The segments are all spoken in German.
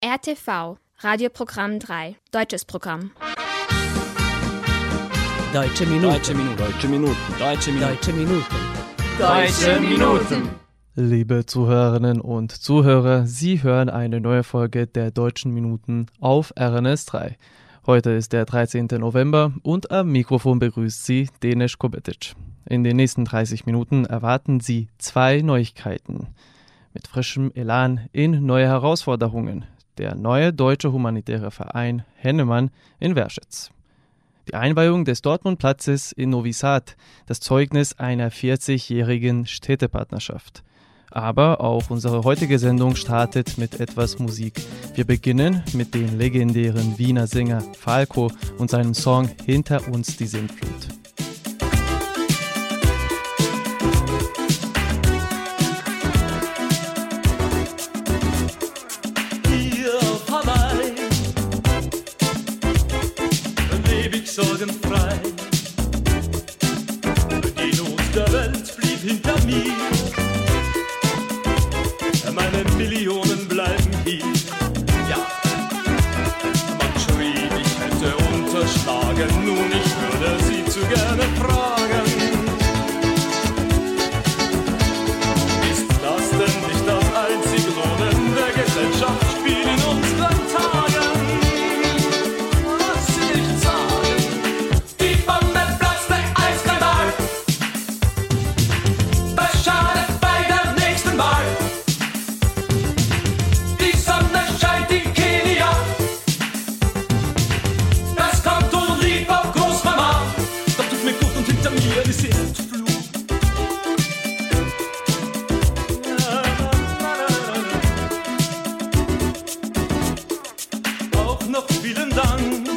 RTV, Radioprogramm 3, deutsches Programm. Deutsche Minuten. Deutsche Minuten. Deutsche Minuten. Deutsche Minuten. Deutsche Minuten. Deutsche Minuten. Liebe Zuhörerinnen und Zuhörer, Sie hören eine neue Folge der Deutschen Minuten auf RNS 3. Heute ist der 13. November und am Mikrofon begrüßt Sie Denis Kobetic. In den nächsten 30 Minuten erwarten Sie zwei Neuigkeiten. Mit frischem Elan in neue Herausforderungen. Der neue deutsche humanitäre Verein Hennemann in Werschitz. Die Einweihung des Dortmund-Platzes in Novi Sad, das Zeugnis einer 40-jährigen Städtepartnerschaft. Aber auch unsere heutige Sendung startet mit etwas Musik. Wir beginnen mit dem legendären Wiener Sänger Falco und seinem Song Hinter uns die Sintflut. Vielen Dank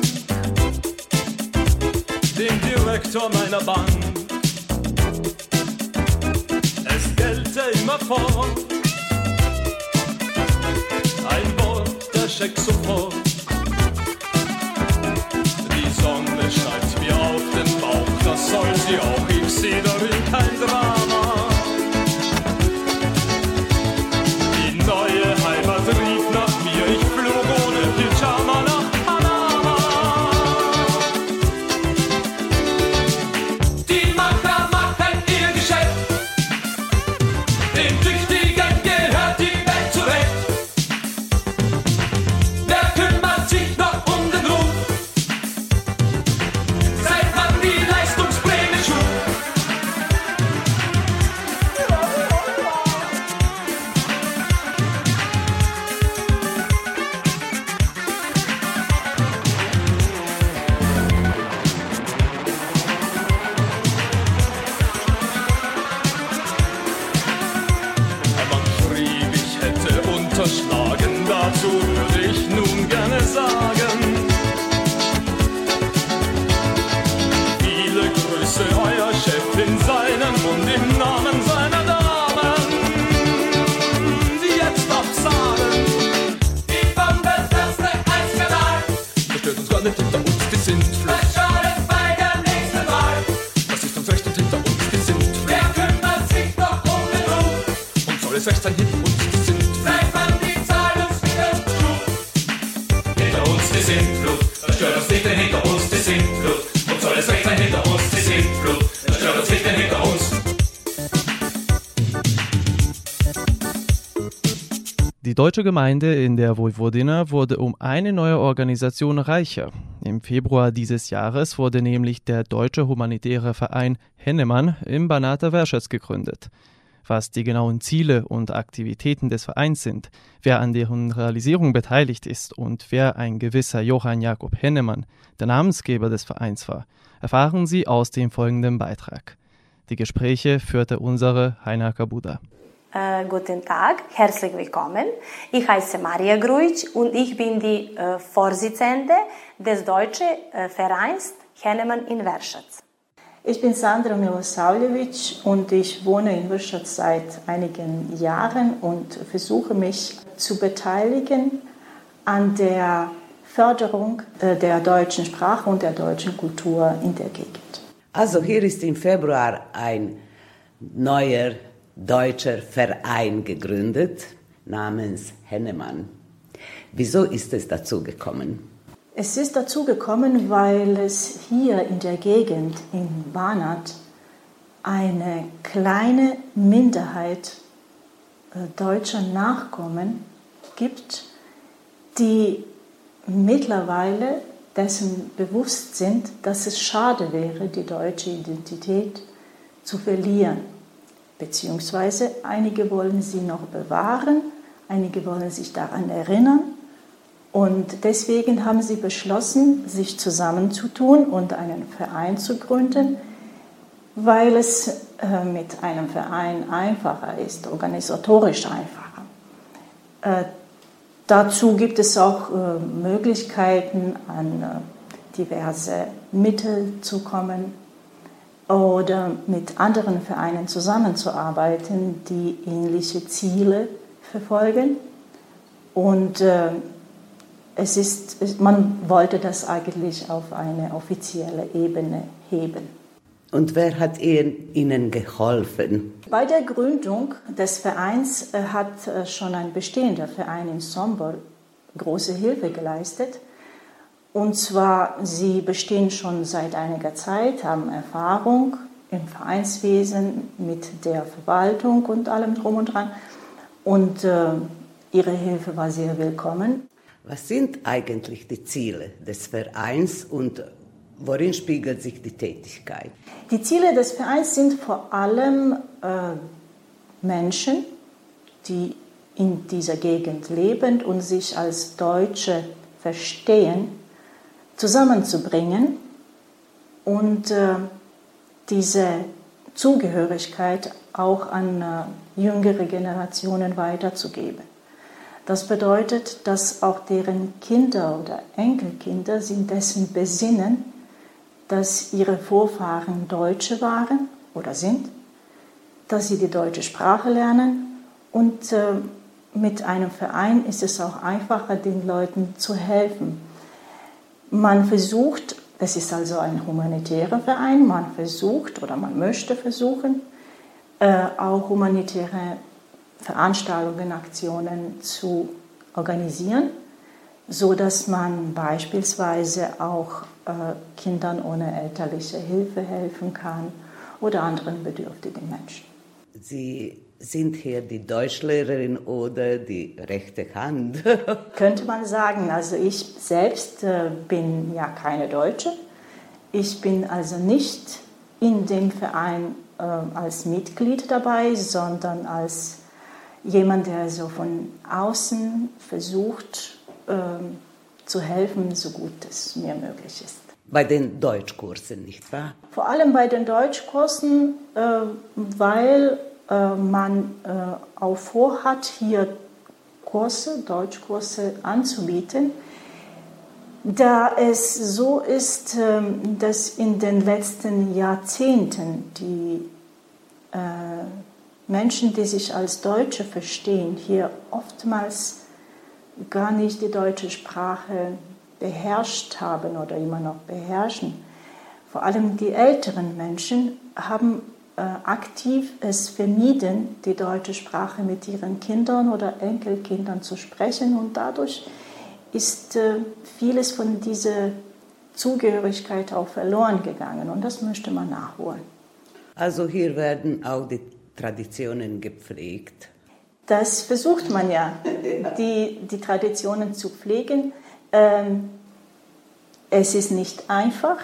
dem Direktor meiner Bank. kinds of die deutsche Gemeinde in der Vojvodina wurde um eine neue Organisation reicher. Im Februar dieses Jahres wurde nämlich der deutsche humanitäre Verein Hennemann im Banater Werschatz gegründet. Was die genauen Ziele und Aktivitäten des Vereins sind, wer an deren Realisierung beteiligt ist und wer ein gewisser Johann Jakob Hennemann, der Namensgeber des Vereins war, erfahren Sie aus dem folgenden Beitrag. Die Gespräche führte unsere Heiner Kabuda. Äh, guten Tag, herzlich willkommen. Ich heiße Maria Gruitsch und ich bin die äh, Vorsitzende des deutschen äh, Vereins Hennemann in Werschatz. Ich bin Sandra Milosavljevic und ich wohne in Wirschatz seit einigen Jahren und versuche mich zu beteiligen an der Förderung äh, der deutschen Sprache und der deutschen Kultur in der Gegend. Also hier ist im Februar ein neuer deutscher Verein gegründet namens Hennemann. Wieso ist es dazu gekommen? Es ist dazu gekommen, weil es hier in der Gegend in Banat eine kleine Minderheit äh, deutscher Nachkommen gibt, die mittlerweile dessen bewusst sind, dass es schade wäre, die deutsche Identität zu verlieren. Beziehungsweise einige wollen sie noch bewahren, einige wollen sich daran erinnern. Und deswegen haben sie beschlossen, sich zusammenzutun und einen Verein zu gründen, weil es äh, mit einem Verein einfacher ist, organisatorisch einfacher. Äh, dazu gibt es auch äh, Möglichkeiten, an diverse Mittel zu kommen oder mit anderen Vereinen zusammenzuarbeiten, die ähnliche Ziele verfolgen. Und es ist, man wollte das eigentlich auf eine offizielle Ebene heben. Und wer hat Ihnen geholfen? Bei der Gründung des Vereins äh, hat äh, schon ein bestehender Verein in Sombor große Hilfe geleistet. Und zwar, sie bestehen schon seit einiger Zeit, haben Erfahrung im Vereinswesen mit der Verwaltung und allem drum und dran. Und äh, ihre Hilfe war sehr willkommen. Was sind eigentlich die Ziele des Vereins und Worin spiegelt sich die Tätigkeit? Die Ziele des Vereins sind vor allem äh, Menschen, die in dieser Gegend leben und sich als Deutsche verstehen, zusammenzubringen und äh, diese Zugehörigkeit auch an äh, jüngere Generationen weiterzugeben. Das bedeutet, dass auch deren Kinder oder Enkelkinder sich dessen besinnen, dass ihre Vorfahren Deutsche waren oder sind, dass sie die deutsche Sprache lernen und äh, mit einem Verein ist es auch einfacher, den Leuten zu helfen. Man versucht, es ist also ein humanitärer Verein, man versucht oder man möchte versuchen, äh, auch humanitäre Veranstaltungen, Aktionen zu organisieren, so dass man beispielsweise auch äh, Kindern ohne elterliche Hilfe helfen kann oder anderen bedürftigen Menschen. Sie sind hier die Deutschlehrerin oder die rechte Hand? Könnte man sagen. Also ich selbst äh, bin ja keine Deutsche. Ich bin also nicht in dem Verein äh, als Mitglied dabei, sondern als jemand, der so von außen versucht, ähm, zu helfen, so gut es mir möglich ist. Bei den Deutschkursen, nicht wahr? Vor allem bei den Deutschkursen, äh, weil äh, man äh, auch vorhat, hier Kurse, Deutschkurse anzubieten. Da es so ist, ähm, dass in den letzten Jahrzehnten die äh, Menschen, die sich als Deutsche verstehen, hier oftmals gar nicht die deutsche Sprache beherrscht haben oder immer noch beherrschen. Vor allem die älteren Menschen haben äh, aktiv es vermieden, die deutsche Sprache mit ihren Kindern oder Enkelkindern zu sprechen und dadurch ist äh, vieles von dieser Zugehörigkeit auch verloren gegangen und das möchte man nachholen. Also hier werden auch die Traditionen gepflegt. Das versucht man ja, die, die Traditionen zu pflegen. Ähm, es ist nicht einfach,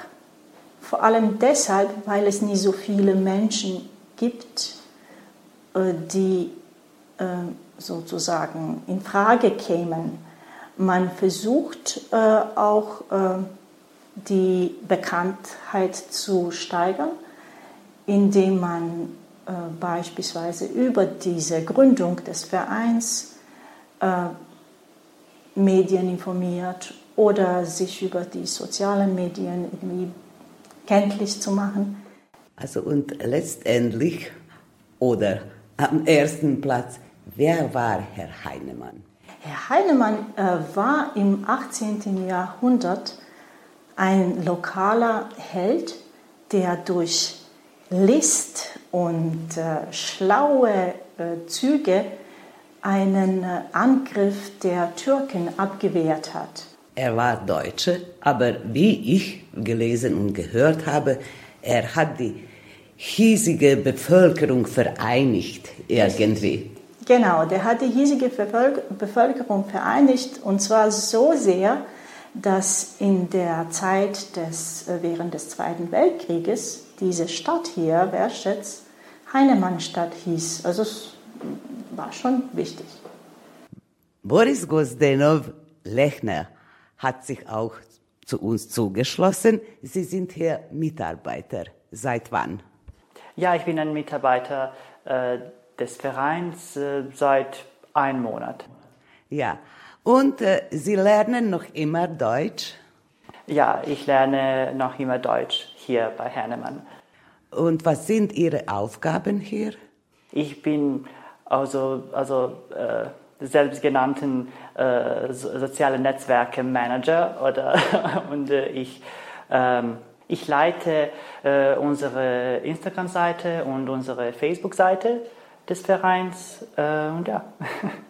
vor allem deshalb, weil es nie so viele Menschen gibt, äh, die äh, sozusagen in Frage kämen. Man versucht äh, auch die Bekanntheit zu steigern, indem man beispielsweise über diese Gründung des Vereins Medien informiert oder sich über die sozialen Medien irgendwie kenntlich zu machen. Also und letztendlich oder am ersten Platz, wer war Herr Heinemann? Herr Heinemann äh, war im 18. Jahrhundert ein lokaler Held, der durch List und äh, schlaue äh, Züge einen äh, Angriff der Türken abgewehrt hat. Er war Deutscher, aber wie ich gelesen und gehört habe, er hat die hiesige Bevölkerung vereinigt irgendwie. Genau, der hat die hiesige Bevölkerung vereinigt und zwar so sehr, dass in der Zeit des, äh, während des Zweiten Weltkrieges diese Stadt hier, Werschetz, Heinemannstadt hieß. Also es war schon wichtig. Boris Gosdenov Lechner hat sich auch zu uns zugeschlossen. Sie sind hier Mitarbeiter. Seit wann? Ja, ich bin ein Mitarbeiter äh, des Vereins äh, seit einem Monat. Ja, und äh, Sie lernen noch immer Deutsch? Ja, ich lerne noch immer Deutsch hier bei Hernemann. Und was sind Ihre Aufgaben hier? Ich bin also, also äh, selbstgenannten äh, soziale Netzwerke Manager oder und äh, ich ähm, ich leite äh, unsere Instagram-Seite und unsere Facebook-Seite des Vereins äh, und ja.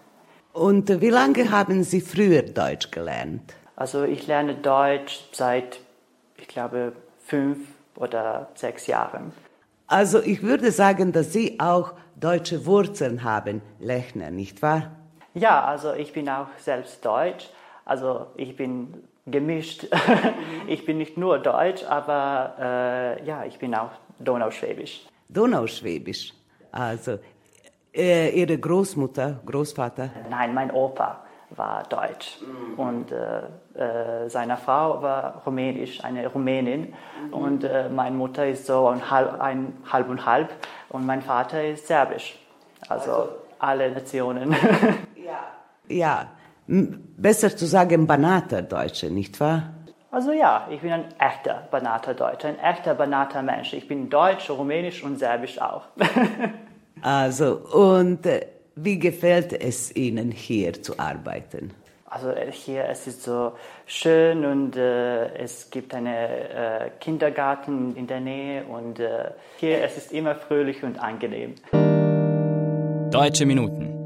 Und wie lange haben Sie früher Deutsch gelernt? Also ich lerne Deutsch seit, ich glaube, fünf oder sechs Jahren. Also ich würde sagen, dass Sie auch deutsche Wurzeln haben, Lechner, nicht wahr? Ja, also ich bin auch selbst deutsch. Also ich bin gemischt. ich bin nicht nur deutsch, aber äh, ja, ich bin auch Donauschwäbisch. Donauschwäbisch. Also äh, Ihre Großmutter, Großvater? Nein, mein Opa war deutsch mhm. und äh, äh, seine Frau war rumänisch, eine Rumänin mhm. und äh, meine Mutter ist so ein halb, ein halb und halb und mein Vater ist serbisch. Also, also alle Nationen. ja. ja, besser zu sagen Banater Deutsche, nicht wahr? Also ja, ich bin ein echter Banater Deutscher, ein echter Banater Mensch. Ich bin deutsch, rumänisch und serbisch auch. also, und äh, wie gefällt es Ihnen hier zu arbeiten? Also äh, hier es ist so schön und äh, es gibt einen äh, Kindergarten in der Nähe und äh, hier es ist immer fröhlich und angenehm. Deutsche Minuten.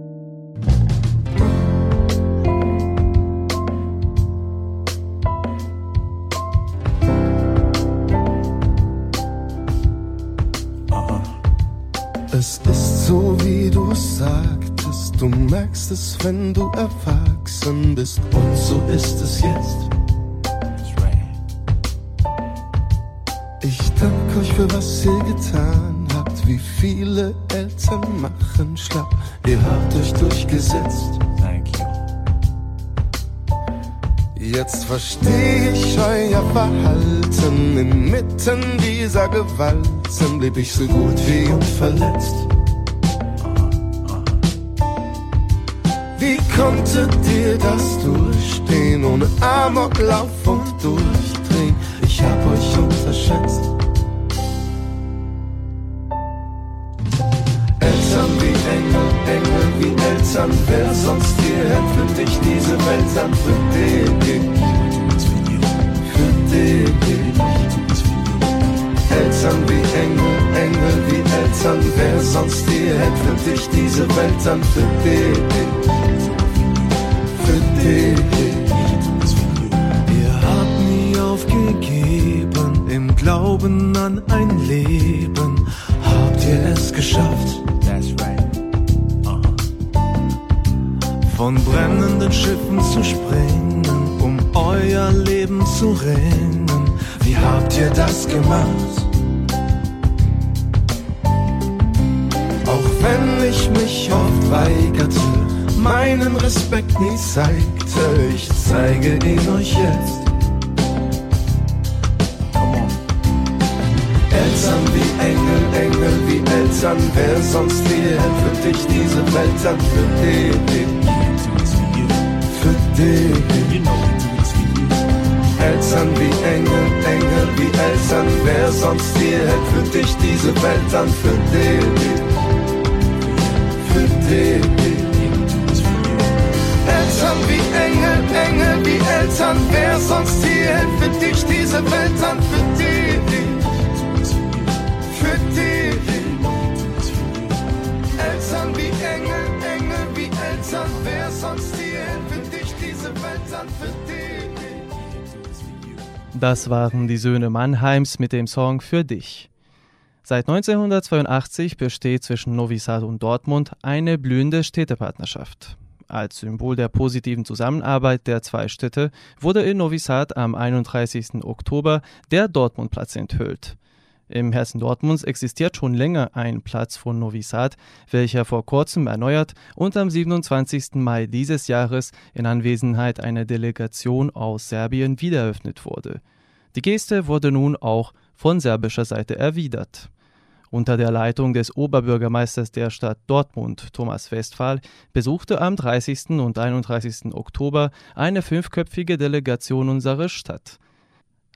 Es ist so, wie du sagtest, du merkst es, wenn du erwachsen bist. Und so ist es jetzt. Ich danke euch für was ihr getan habt, wie viele Eltern machen schlapp. Ihr habt euch durchgesetzt. Jetzt versteh ich euer Verhalten. Inmitten dieser Gewalten blieb ich so gut wie unverletzt. Wie konntet ihr das durchstehen, ohne Amoklauf und Durchdrehen? Ich hab euch unterschätzt. Eltern, wer sonst hierher für dich diese Welt an, für dich, für dich. Eltern wie Engel, Engel wie Eltern, wer sonst hierher für dich diese Welt an, für dich, für dich. Ihr habt nie aufgegeben, im Glauben an ein Leben habt ihr es geschafft. Von brennenden Schiffen zu springen, um euer Leben zu rennen. Wie habt ihr das gemacht? Auch wenn ich mich oft weigerte, meinen Respekt nie zeigte, ich zeige ihn euch jetzt. Eltern wie Engel, Engel wie Eltern, wer sonst hierher für dich diese Welt an, für dich für dich. Eltern wie Engel, Engel wie Eltern, wer sonst hier hält für dich diese Welt an, für dich, für dich. Eltern wie Engel, Engel wie Eltern, wer sonst hier hält für dich diese Welt an, für dich, Das waren die Söhne Mannheims mit dem Song Für dich. Seit 1982 besteht zwischen Novi Sad und Dortmund eine blühende Städtepartnerschaft. Als Symbol der positiven Zusammenarbeit der zwei Städte wurde in Novi Sad am 31. Oktober der Dortmundplatz enthüllt. Im Herzen Dortmunds existiert schon länger ein Platz von Novi Sad, welcher vor kurzem erneuert und am 27. Mai dieses Jahres in Anwesenheit einer Delegation aus Serbien wiedereröffnet wurde. Die Geste wurde nun auch von serbischer Seite erwidert. Unter der Leitung des Oberbürgermeisters der Stadt Dortmund, Thomas Westphal, besuchte am 30. und 31. Oktober eine fünfköpfige Delegation unsere Stadt.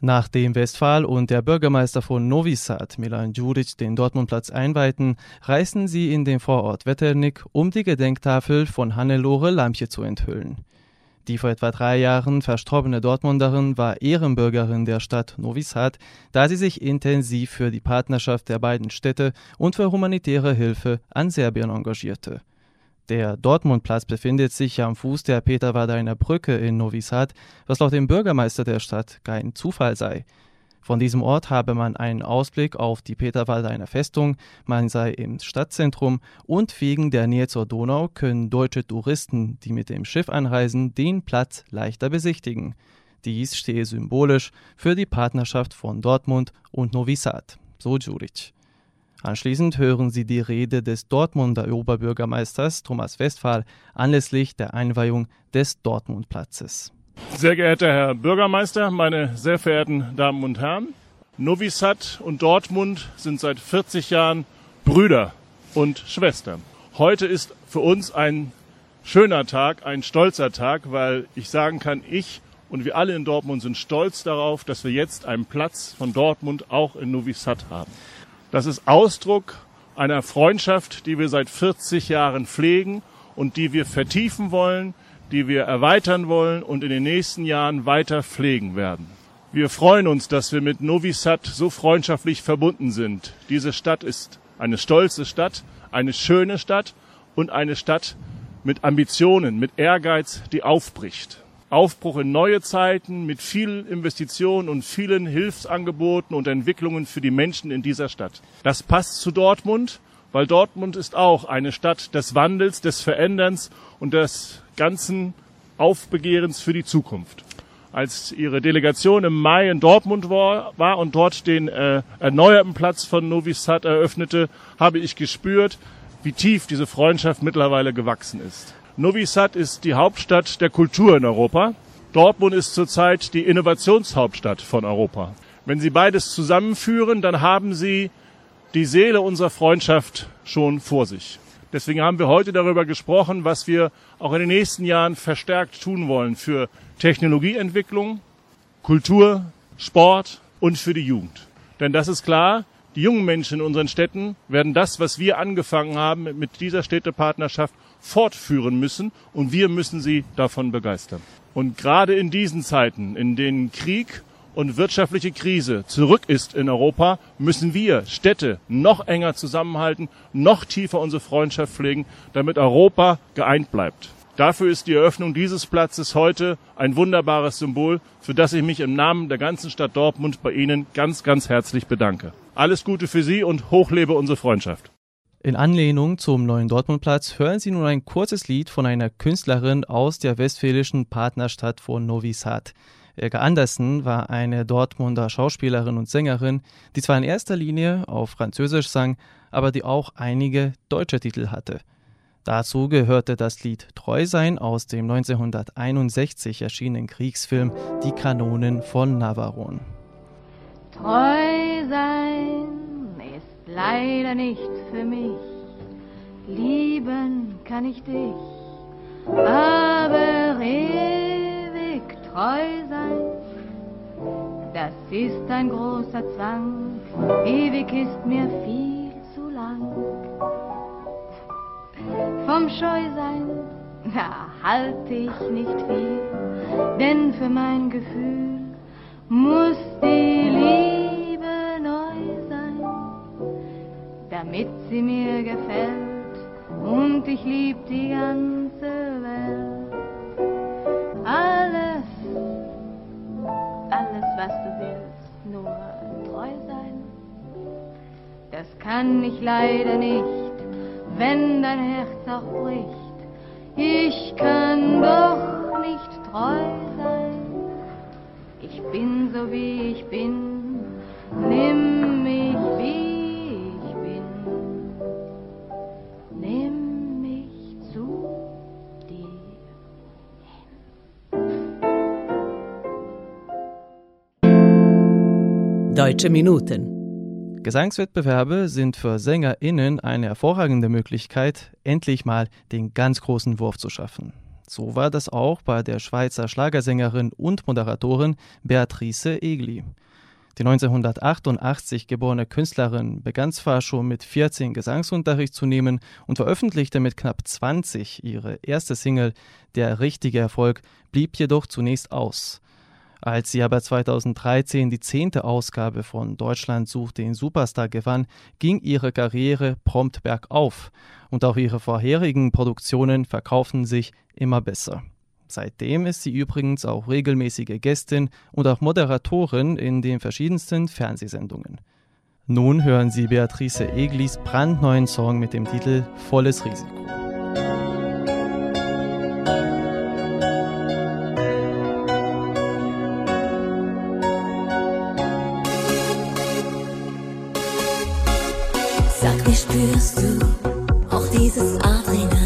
Nachdem Westphal und der Bürgermeister von Novi Sad, Milan Djuric, den Dortmundplatz einweihten, reisten sie in den Vorort Wetternick, um die Gedenktafel von Hannelore Lampje zu enthüllen. Die vor etwa drei Jahren verstorbene Dortmunderin war Ehrenbürgerin der Stadt Novi Sad, da sie sich intensiv für die Partnerschaft der beiden Städte und für humanitäre Hilfe an Serbien engagierte. Der Dortmundplatz befindet sich am Fuß der Peterwardeiner Brücke in Novi Sad, was laut dem Bürgermeister der Stadt kein Zufall sei. Von diesem Ort habe man einen Ausblick auf die Peterwardeiner Festung, man sei im Stadtzentrum und wegen der Nähe zur Donau können deutsche Touristen, die mit dem Schiff anreisen, den Platz leichter besichtigen. Dies stehe symbolisch für die Partnerschaft von Dortmund und Novi Sad, so Djuric. Anschließend hören Sie die Rede des Dortmunder Oberbürgermeisters Thomas Westphal anlässlich der Einweihung des Dortmundplatzes. Sehr geehrter Herr Bürgermeister, meine sehr verehrten Damen und Herren, Novi Sad und Dortmund sind seit 40 Jahren Brüder und Schwestern. Heute ist für uns ein schöner Tag, ein stolzer Tag, weil ich sagen kann, ich und wir alle in Dortmund sind stolz darauf, dass wir jetzt einen Platz von Dortmund auch in Novi Sad haben. Das ist Ausdruck einer Freundschaft, die wir seit 40 Jahren pflegen und die wir vertiefen wollen, die wir erweitern wollen und in den nächsten Jahren weiter pflegen werden. Wir freuen uns, dass wir mit Novi Sad so freundschaftlich verbunden sind. Diese Stadt ist eine stolze Stadt, eine schöne Stadt und eine Stadt mit Ambitionen, mit Ehrgeiz, die aufbricht. Aufbruch in neue Zeiten mit vielen Investitionen und vielen Hilfsangeboten und Entwicklungen für die Menschen in dieser Stadt. Das passt zu Dortmund, weil Dortmund ist auch eine Stadt des Wandels, des Veränderns und des ganzen Aufbegehrens für die Zukunft. Als Ihre Delegation im Mai in Dortmund war, war und dort den äh, erneuerten Platz von Novi Sad eröffnete, habe ich gespürt, wie tief diese Freundschaft mittlerweile gewachsen ist. Novi Sad ist die Hauptstadt der Kultur in Europa. Dortmund ist zurzeit die Innovationshauptstadt von Europa. Wenn Sie beides zusammenführen, dann haben Sie die Seele unserer Freundschaft schon vor sich. Deswegen haben wir heute darüber gesprochen, was wir auch in den nächsten Jahren verstärkt tun wollen für Technologieentwicklung, Kultur, Sport und für die Jugend. Denn das ist klar, die jungen Menschen in unseren Städten werden das, was wir angefangen haben mit dieser Städtepartnerschaft, fortführen müssen und wir müssen sie davon begeistern. Und gerade in diesen Zeiten, in denen Krieg und wirtschaftliche Krise zurück ist in Europa, müssen wir Städte noch enger zusammenhalten, noch tiefer unsere Freundschaft pflegen, damit Europa geeint bleibt. Dafür ist die Eröffnung dieses Platzes heute ein wunderbares Symbol, für das ich mich im Namen der ganzen Stadt Dortmund bei Ihnen ganz, ganz herzlich bedanke. Alles Gute für Sie und hochlebe unsere Freundschaft. In Anlehnung zum neuen Dortmundplatz hören Sie nun ein kurzes Lied von einer Künstlerin aus der westfälischen Partnerstadt von Novi Sad. Elke Andersen war eine Dortmunder Schauspielerin und Sängerin, die zwar in erster Linie auf Französisch sang, aber die auch einige deutsche Titel hatte. Dazu gehörte das Lied Treu sein aus dem 1961 erschienenen Kriegsfilm Die Kanonen von Navarone. Treu sein leider nicht für mich, lieben kann ich dich, aber ewig treu sein, das ist ein großer Zwang, ewig ist mir viel zu lang. Vom Scheusein, na, halte ich nicht viel, denn für mein Gefühl muss die Liebe damit sie mir gefällt und ich lieb die ganze Welt. Alles, alles, was du willst, nur treu sein, das kann ich leider nicht, wenn dein Herz auch bricht. Ich kann doch nicht treu sein, ich bin so wie ich bin, nimm Deutsche Minuten. Gesangswettbewerbe sind für SängerInnen eine hervorragende Möglichkeit, endlich mal den ganz großen Wurf zu schaffen. So war das auch bei der Schweizer Schlagersängerin und Moderatorin Beatrice Egli. Die 1988 geborene Künstlerin begann zwar schon mit 14 Gesangsunterricht zu nehmen und veröffentlichte mit knapp 20 ihre erste Single Der richtige Erfolg, blieb jedoch zunächst aus. Als sie aber 2013 die zehnte Ausgabe von Deutschland sucht den Superstar gewann, ging ihre Karriere prompt bergauf und auch ihre vorherigen Produktionen verkauften sich immer besser. Seitdem ist sie übrigens auch regelmäßige Gästin und auch Moderatorin in den verschiedensten Fernsehsendungen. Nun hören Sie Beatrice Eglis brandneuen Song mit dem Titel Volles Risiko. Sag mir, spürst du auch dieses Adrenalin?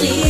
Volles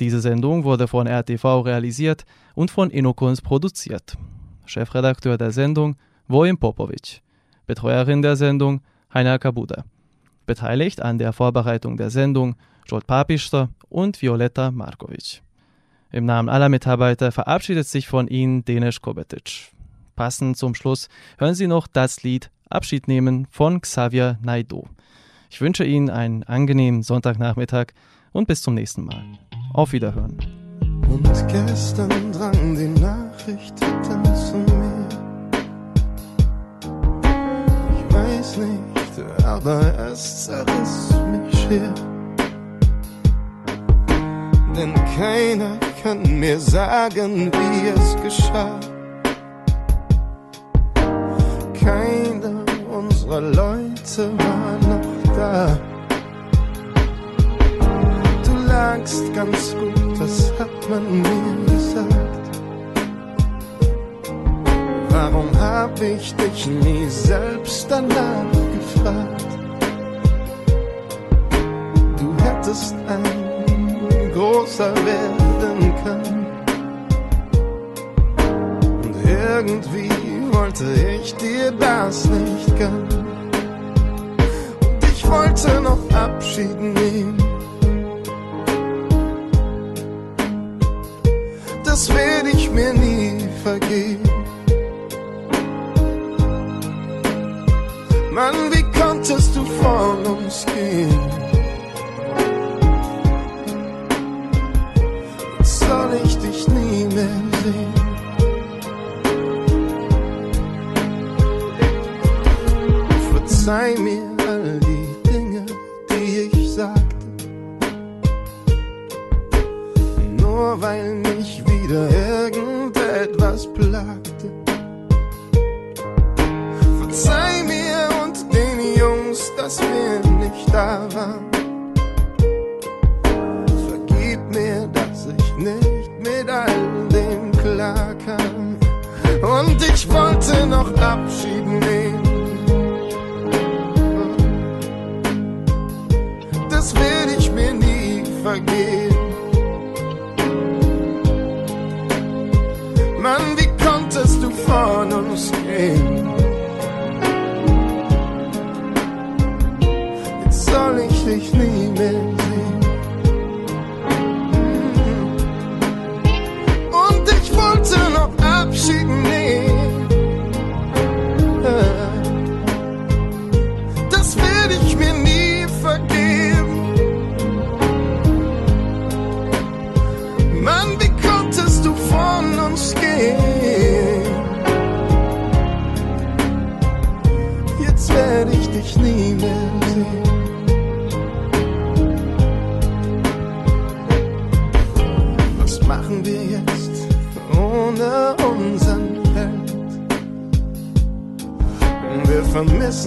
Diese Sendung wurde von RTV realisiert und von Innokunst produziert. Chefredakteur der Sendung Vojin Popovic. Betreuerin der Sendung Heiner Kabuda. Beteiligt an der Vorbereitung der Sendung Jod Papister und Violetta Markovic. Im Namen aller Mitarbeiter verabschiedet sich von Ihnen Denis Kobetic. Passend zum Schluss hören Sie noch das Lied Abschied nehmen von Xavier Naido. Ich wünsche Ihnen einen angenehmen Sonntagnachmittag und bis zum nächsten Mal. Auf Wiederhören. Und gestern drang die Nachricht dann zu mir. Ich weiß nicht, aber es zerriss mich schier. Denn keiner kann mir sagen, wie es geschah. Keiner unserer Leute war noch da. Du lagst ganz gut, das hat man mir gesagt. Warum hab ich dich nie selbst danach gefragt? Du hättest ein großer werden können. Und irgendwie wollte ich dir das nicht gönnen. Und ich wollte noch Abschied nehmen. Das werde ich mir nie vergeben. Mann, wie konntest du von uns gehen? Jetzt soll ich dich nie mehr sehen. Verzeih mir all die Dinge, die ich sagte. Nur weil mich wieder irgendetwas plagte. Verzeih mir und den Jungs, dass wir nicht da waren. Vergib mir, dass ich nicht mit all dem klarkam. Und ich wollte noch Abschied nehmen.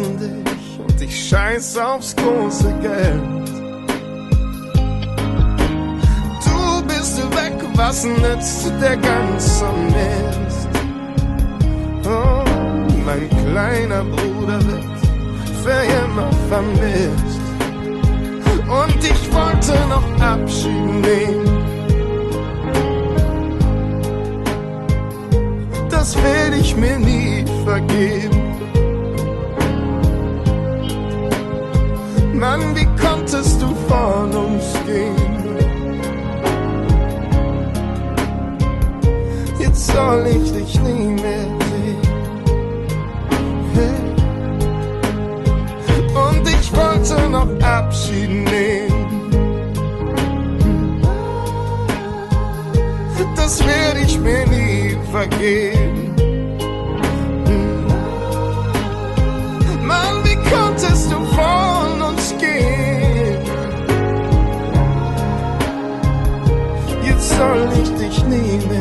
Vermissen dich und ich scheiß aufs große Geld. Du bist weg, was nützt der ganze Mist? Oh, mein kleiner Bruder wird für immer vermisst. Und ich wollte noch Abschied nehmen. Das werde ich mir nie vergeben. Mann, wie konntest du von uns gehen? Jetzt soll ich dich nie mehr sehen. Und ich wollte noch Abschied nehmen. Das werde ich mir nie vergeben. soll ich.